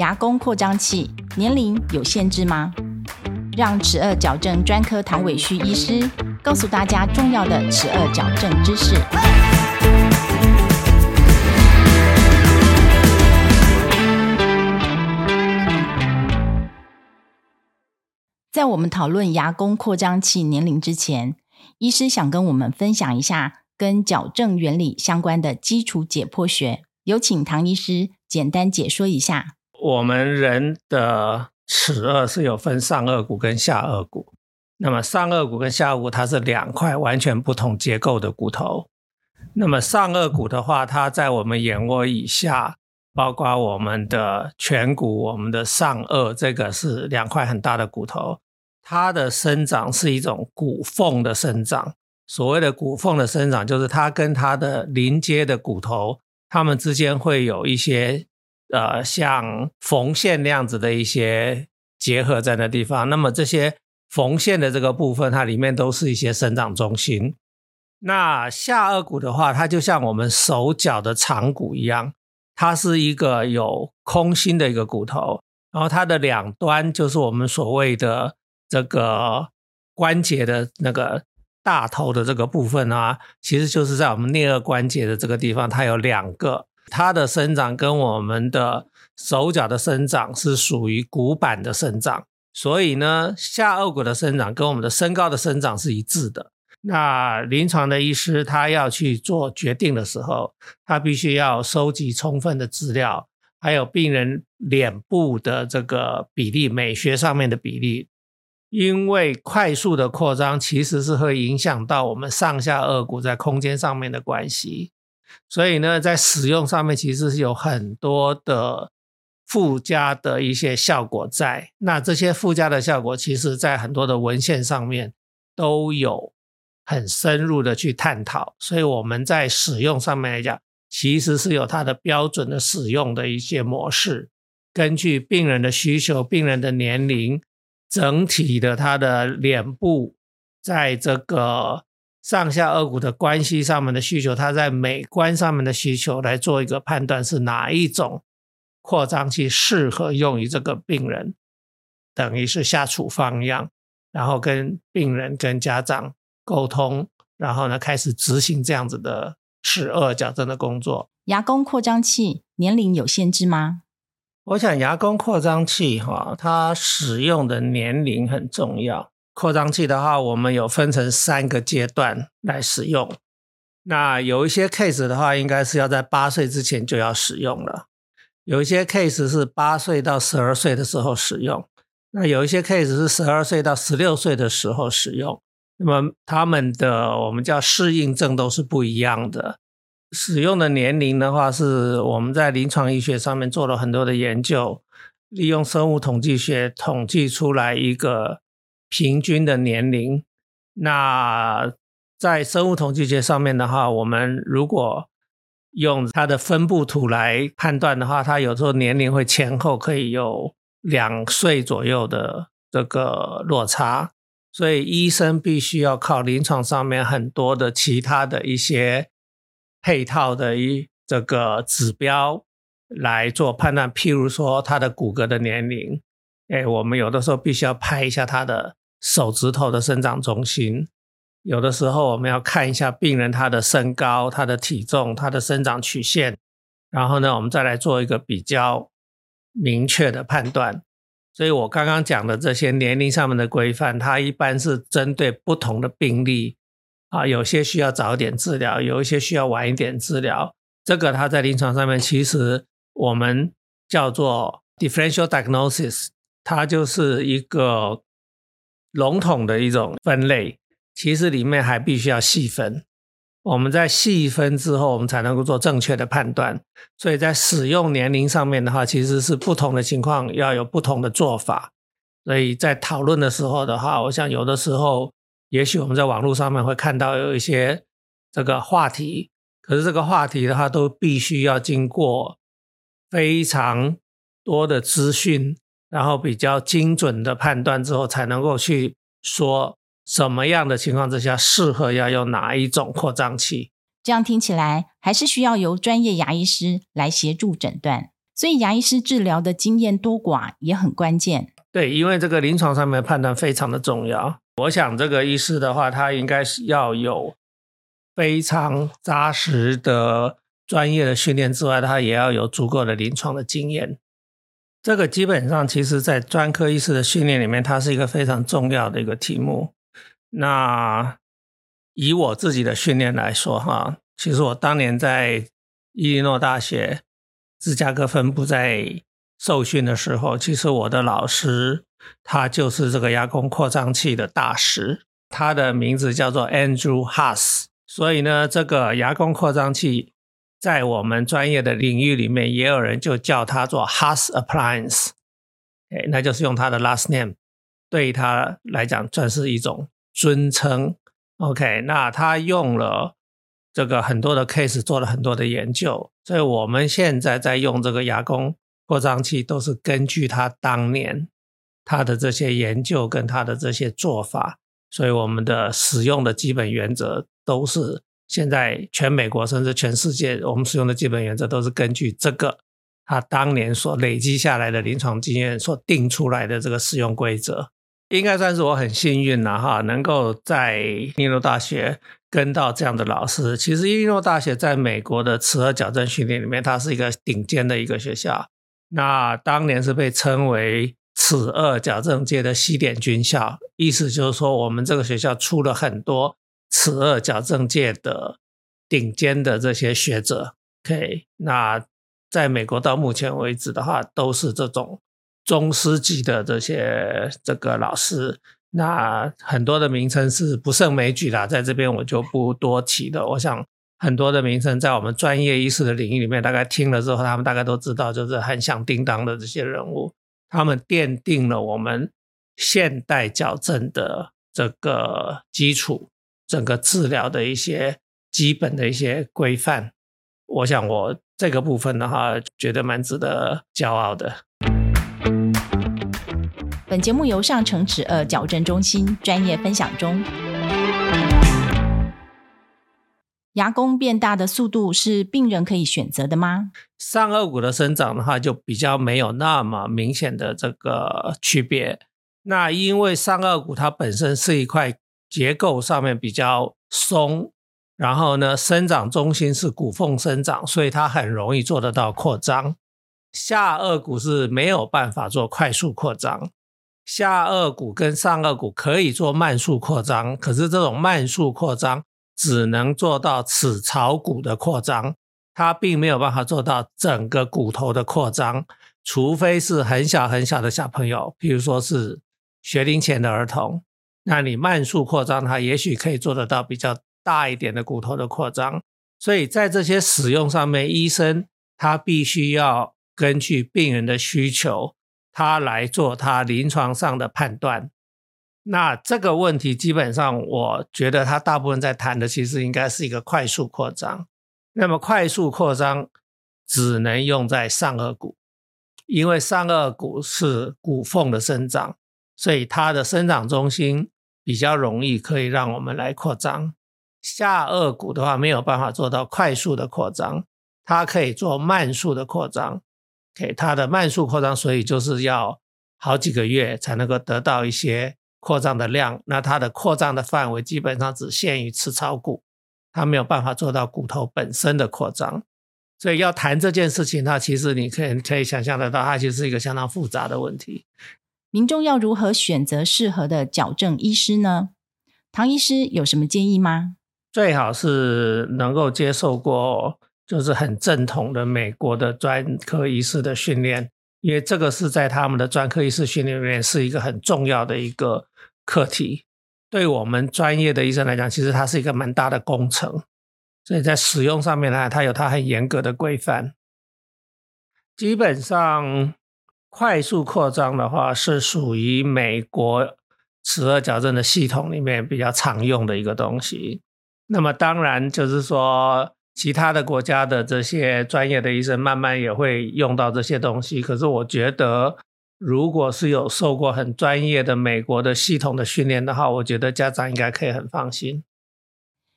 牙弓扩张器年龄有限制吗？让齿颚矫正专科唐伟旭医师告诉大家重要的齿颚矫正知识。在我们讨论牙弓扩张器年龄之前，医师想跟我们分享一下跟矫正原理相关的基础解剖学。有请唐医师简单解说一下。我们人的齿颚是有分上颚骨跟下颚骨，那么上颚骨跟下颚骨它是两块完全不同结构的骨头。那么上颚骨的话，它在我们眼窝以下，包括我们的颧骨、我们的上颚，这个是两块很大的骨头。它的生长是一种骨缝的生长。所谓的骨缝的生长，就是它跟它的邻接的骨头，它们之间会有一些。呃，像缝线那样子的一些结合在那地方，那么这些缝线的这个部分，它里面都是一些生长中心。那下颚骨的话，它就像我们手脚的长骨一样，它是一个有空心的一个骨头，然后它的两端就是我们所谓的这个关节的那个大头的这个部分啊，其实就是在我们颞颌关节的这个地方，它有两个。它的生长跟我们的手脚的生长是属于骨板的生长，所以呢，下颚骨的生长跟我们的身高的生长是一致的。那临床的医师他要去做决定的时候，他必须要收集充分的资料，还有病人脸部的这个比例、美学上面的比例，因为快速的扩张其实是会影响到我们上下颚骨在空间上面的关系。所以呢，在使用上面其实是有很多的附加的一些效果在。那这些附加的效果，其实在很多的文献上面都有很深入的去探讨。所以我们在使用上面来讲，其实是有它的标准的使用的一些模式，根据病人的需求、病人的年龄、整体的他的脸部，在这个。上下颚骨的关系上面的需求，它在美观上面的需求来做一个判断，是哪一种扩张器适合用于这个病人，等于是下处方一样，然后跟病人跟家长沟通，然后呢开始执行这样子的齿颚矫正的工作。牙弓扩张器年龄有限制吗？我想牙弓扩张器哈，它使用的年龄很重要。扩张器的话，我们有分成三个阶段来使用。那有一些 case 的话，应该是要在八岁之前就要使用了；有一些 case 是八岁到十二岁的时候使用；那有一些 case 是十二岁到十六岁的时候使用。那么他们的我们叫适应症都是不一样的。使用的年龄的话，是我们在临床医学上面做了很多的研究，利用生物统计学统计出来一个。平均的年龄，那在生物统计学上面的话，我们如果用它的分布图来判断的话，它有时候年龄会前后可以有两岁左右的这个落差，所以医生必须要靠临床上面很多的其他的一些配套的一这个指标来做判断，譬如说他的骨骼的年龄，哎，我们有的时候必须要拍一下他的。手指头的生长中心，有的时候我们要看一下病人他的身高、他的体重、他的生长曲线，然后呢，我们再来做一个比较明确的判断。所以我刚刚讲的这些年龄上面的规范，它一般是针对不同的病例啊，有些需要早一点治疗，有一些需要晚一点治疗。这个它在临床上面，其实我们叫做 differential diagnosis，它就是一个。笼统的一种分类，其实里面还必须要细分。我们在细分之后，我们才能够做正确的判断。所以在使用年龄上面的话，其实是不同的情况要有不同的做法。所以在讨论的时候的话，我想有的时候，也许我们在网络上面会看到有一些这个话题，可是这个话题的话，都必须要经过非常多的资讯。然后比较精准的判断之后，才能够去说什么样的情况之下适合要用哪一种扩张器。这样听起来还是需要由专业牙医师来协助诊断。所以牙医师治疗的经验多寡也很关键。对，因为这个临床上面的判断非常的重要。我想这个医师的话，他应该是要有非常扎实的专业的训练之外，他也要有足够的临床的经验。这个基本上，其实在专科医师的训练里面，它是一个非常重要的一个题目。那以我自己的训练来说，哈，其实我当年在伊利诺大学芝加哥分部在受训的时候，其实我的老师他就是这个牙弓扩张器的大师，他的名字叫做 Andrew Haas。所以呢，这个牙弓扩张器。在我们专业的领域里面，也有人就叫它做 Haas Appliance，哎，那就是用他的 last name，对他来讲算是一种尊称。OK，那他用了这个很多的 case 做了很多的研究，所以我们现在在用这个牙弓扩张器，都是根据他当年他的这些研究跟他的这些做法，所以我们的使用的基本原则都是。现在全美国甚至全世界，我们使用的基本原则都是根据这个他当年所累积下来的临床经验所定出来的这个使用规则，应该算是我很幸运了哈，能够在伊利诺大学跟到这样的老师。其实伊利诺大学在美国的齿颌矫正训练里面，它是一个顶尖的一个学校。那当年是被称为齿颚矫正界的西点军校，意思就是说我们这个学校出了很多。齿颚矫正界的顶尖的这些学者，OK，那在美国到目前为止的话，都是这种宗师级的这些这个老师。那很多的名称是不胜枚举啦，在这边我就不多提了。我想很多的名称在我们专业医师的领域里面，大概听了之后，他们大概都知道，就是很响叮当的这些人物，他们奠定了我们现代矫正的这个基础。整个治疗的一些基本的一些规范，我想我这个部分的话，觉得蛮值得骄傲的。本节目由上城齿颚矫正中心专业分享中。牙弓变大的速度是病人可以选择的吗？上颚骨的生长的话，就比较没有那么明显的这个区别。那因为上颚骨它本身是一块。结构上面比较松，然后呢，生长中心是骨缝生长，所以它很容易做得到扩张。下颚骨是没有办法做快速扩张，下颚骨跟上颚骨可以做慢速扩张，可是这种慢速扩张只能做到齿槽骨的扩张，它并没有办法做到整个骨头的扩张，除非是很小很小的小朋友，比如说是学龄前的儿童。那你慢速扩张，它也许可以做得到比较大一点的骨头的扩张。所以在这些使用上面，医生他必须要根据病人的需求，他来做他临床上的判断。那这个问题基本上，我觉得他大部分在谈的其实应该是一个快速扩张。那么快速扩张只能用在上颚骨，因为上颚骨是骨缝的生长。所以它的生长中心比较容易可以让我们来扩张，下颚骨的话没有办法做到快速的扩张，它可以做慢速的扩张，给它的慢速扩张，所以就是要好几个月才能够得到一些扩张的量。那它的扩张的范围基本上只限于齿槽骨，它没有办法做到骨头本身的扩张。所以要谈这件事情，它其实你可以可以想象得到，它其实是一个相当复杂的问题。民众要如何选择适合的矫正医师呢？唐医师有什么建议吗？最好是能够接受过，就是很正统的美国的专科医师的训练，因为这个是在他们的专科医师训练里面是一个很重要的一个课题。对我们专业的医生来讲，其实它是一个蛮大的工程，所以在使用上面呢，它有它很严格的规范，基本上。快速扩张的话，是属于美国齿颚矫正的系统里面比较常用的一个东西。那么当然就是说，其他的国家的这些专业的医生慢慢也会用到这些东西。可是我觉得，如果是有受过很专业的美国的系统的训练的话，我觉得家长应该可以很放心。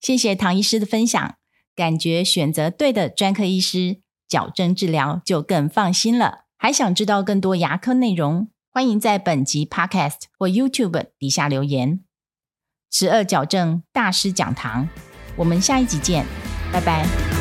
谢谢唐医师的分享，感觉选择对的专科医师。矫正治疗就更放心了。还想知道更多牙科内容，欢迎在本集 Podcast 或 YouTube 底下留言。十二矫正大师讲堂，我们下一集见，拜拜。